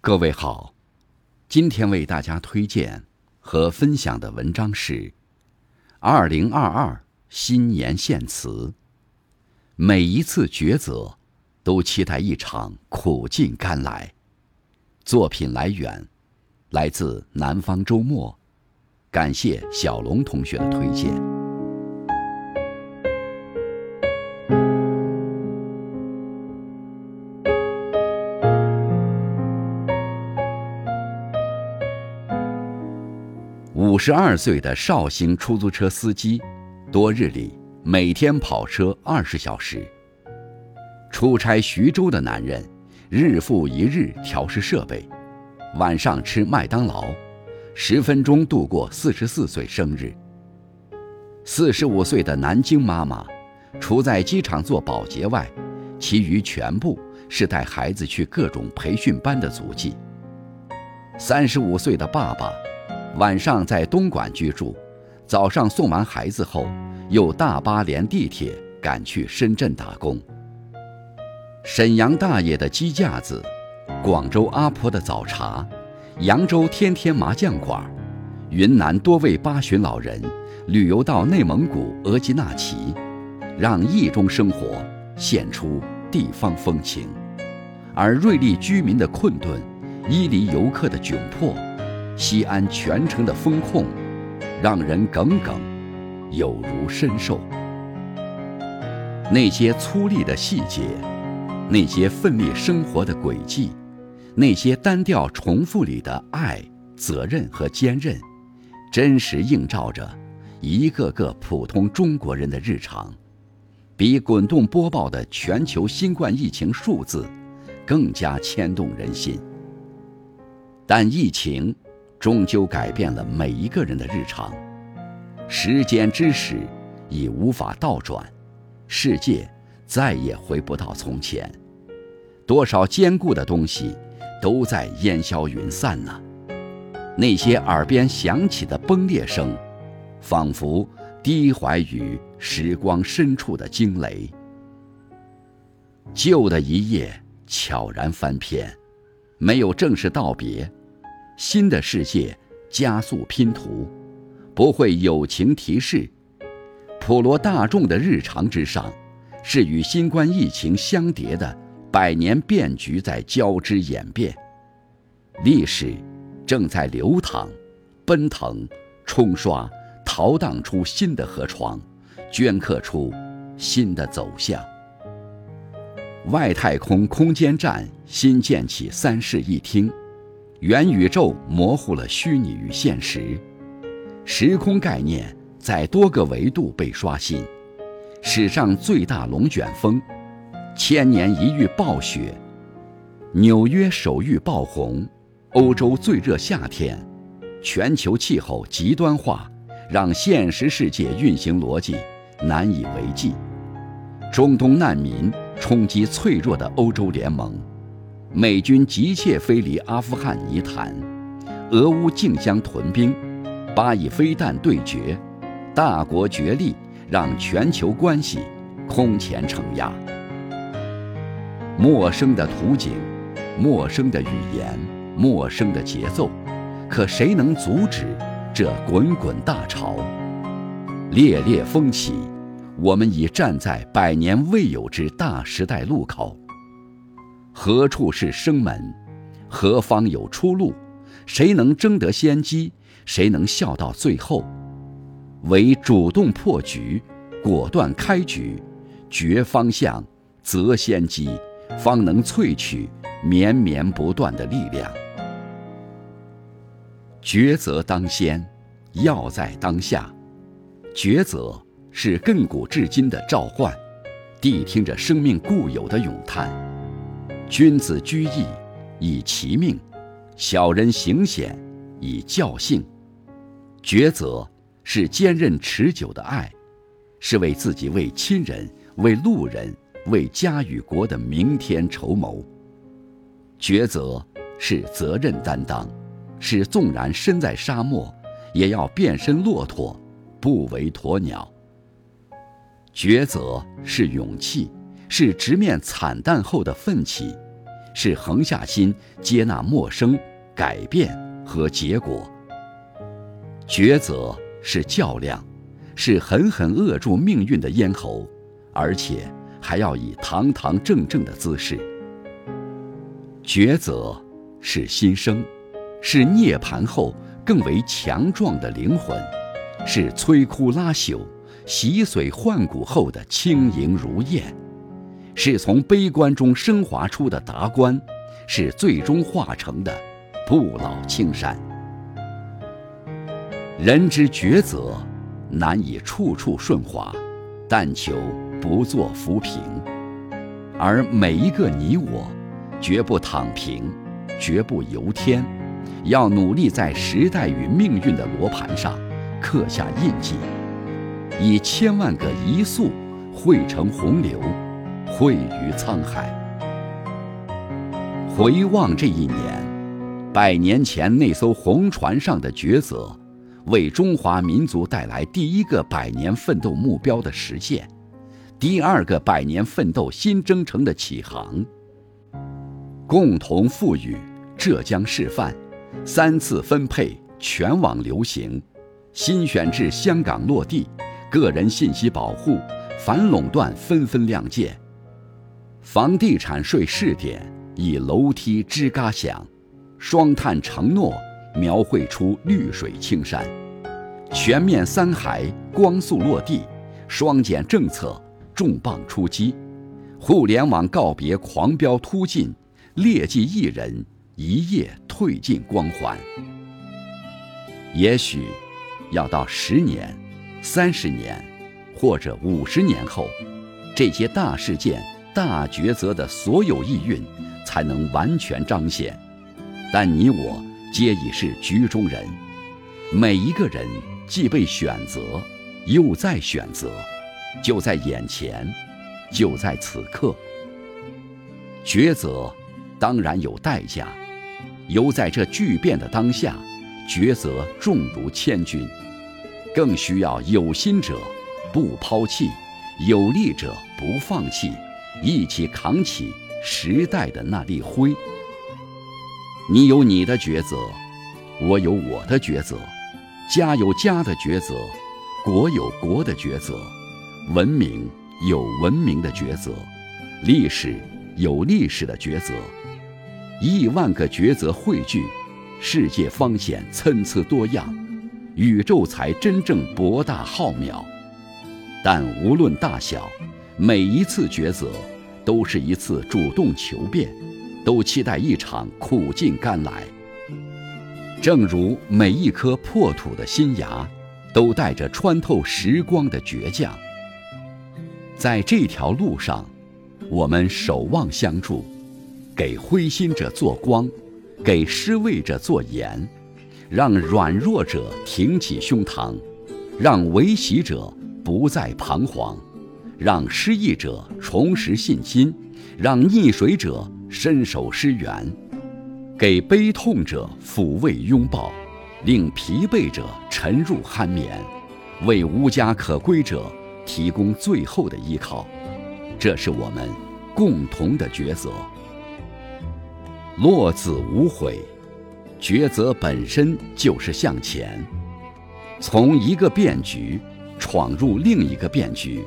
各位好，今天为大家推荐和分享的文章是《二零二二新年献词》。每一次抉择，都期待一场苦尽甘来。作品来源来自南方周末，感谢小龙同学的推荐。五十二岁的绍兴出租车司机，多日里每天跑车二十小时。出差徐州的男人，日复一日调试设备，晚上吃麦当劳，十分钟度过四十四岁生日。四十五岁的南京妈妈，除在机场做保洁外，其余全部是带孩子去各种培训班的足迹。三十五岁的爸爸。晚上在东莞居住，早上送完孩子后，又大巴连地铁赶去深圳打工。沈阳大爷的鸡架子，广州阿婆的早茶，扬州天天麻将馆，云南多位八旬老人旅游到内蒙古额济纳旗，让异中生活现出地方风情，而瑞丽居民的困顿，伊犁游客的窘迫。西安全城的风控，让人耿耿，有如深受。那些粗粝的细节，那些奋力生活的轨迹，那些单调重复里的爱、责任和坚韧，真实映照着一个个普通中国人的日常，比滚动播报的全球新冠疫情数字更加牵动人心。但疫情。终究改变了每一个人的日常。时间之矢已无法倒转，世界再也回不到从前。多少坚固的东西都在烟消云散呢？那些耳边响起的崩裂声，仿佛低怀于时光深处的惊雷。旧的一页悄然翻篇，没有正式道别。新的世界加速拼图，不会友情提示。普罗大众的日常之上，是与新冠疫情相叠的百年变局在交织演变。历史正在流淌、奔腾、冲刷、淘荡出新的河床，镌刻出新的走向。外太空空间站新建起三室一厅。元宇宙模糊了虚拟与现实，时空概念在多个维度被刷新。史上最大龙卷风，千年一遇暴雪，纽约首遇爆红，欧洲最热夏天，全球气候极端化，让现实世界运行逻辑。难以为继。中东难民冲击脆弱的欧洲联盟。美军急切飞离阿富汗泥潭，俄乌竞相屯兵，巴以飞弹对决，大国角力让全球关系空前承压。陌生的图景，陌生的语言，陌生的节奏，可谁能阻止这滚滚大潮？烈烈风起，我们已站在百年未有之大时代路口。何处是生门？何方有出路？谁能争得先机？谁能笑到最后？唯主动破局，果断开局，决方向，择先机，方能萃取绵绵不断的力量。抉择当先，要在当下。抉择是亘古至今的召唤，谛听着生命固有的咏叹。君子居易以其命，小人行险以教性。抉择是坚韧持久的爱，是为自己、为亲人、为路人、为家与国的明天筹谋。抉择是责任担当，是纵然身在沙漠，也要变身骆驼，不为鸵鸟。抉择是勇气。是直面惨淡后的奋起，是横下心接纳陌生、改变和结果。抉择是较量，是狠狠扼住命运的咽喉，而且还要以堂堂正正的姿势。抉择是新生，是涅槃后更为强壮的灵魂，是摧枯拉朽、洗髓换骨后的轻盈如燕，是从悲观中升华出的达观，是最终化成的不老青山。人之抉择，难以处处顺滑，但求不做浮萍。而每一个你我，绝不躺平，绝不由天，要努力在时代与命运的罗盘上刻下印记，以千万个一粟汇成洪流，汇于沧海。回望这一年，百年前那艘红船上的抉择。为中华民族带来第一个百年奋斗目标的实现，第二个百年奋斗新征程的起航。共同富裕，浙江示范，三次分配全网流行，新选制香港落地，个人信息保护反垄断纷纷亮剑，房地产税试点以楼梯吱嘎响，双碳承诺。描绘出绿水青山，全面三孩光速落地，双减政策重磅出击，互联网告别狂飙突进，劣迹艺人一夜褪尽光环。也许，要到十年、三十年，或者五十年后，这些大事件、大抉择的所有意蕴才能完全彰显。但你我。皆已是局中人，每一个人既被选择，又在选择，就在眼前，就在此刻。抉择当然有代价，犹在这巨变的当下，抉择重如千钧，更需要有心者不抛弃，有力者不放弃，一起扛起时代的那粒灰。你有你的抉择，我有我的抉择，家有家的抉择，国有国的抉择，文明有文明的抉择，历史有历史的抉择。亿万个抉择汇聚，世界方显参差多样，宇宙才真正博大浩渺。但无论大小，每一次抉择，都是一次主动求变。都期待一场苦尽甘来，正如每一颗破土的新芽，都带着穿透时光的倔强。在这条路上，我们守望相助，给灰心者做光，给失位者做盐，让软弱者挺起胸膛，让为喜者不再彷徨，让失意者重拾信心，让溺水者。伸手施援，给悲痛者抚慰拥抱，令疲惫者沉入酣眠，为无家可归者提供最后的依靠。这是我们共同的抉择。落子无悔，抉择本身就是向前，从一个变局闯入另一个变局，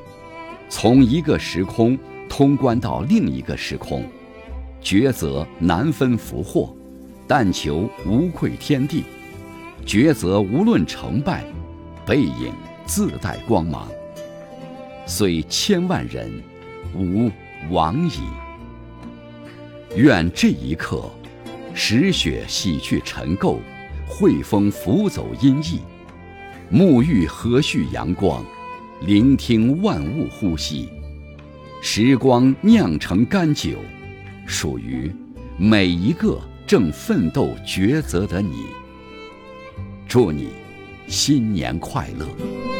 从一个时空通关到另一个时空。抉择难分福祸，但求无愧天地。抉择无论成败，背影自带光芒。虽千万人，吾往矣。愿这一刻，石雪洗去尘垢，惠风拂走阴翳，沐浴和煦阳光，聆听万物呼吸，时光酿成甘酒。属于每一个正奋斗抉择的你，祝你新年快乐。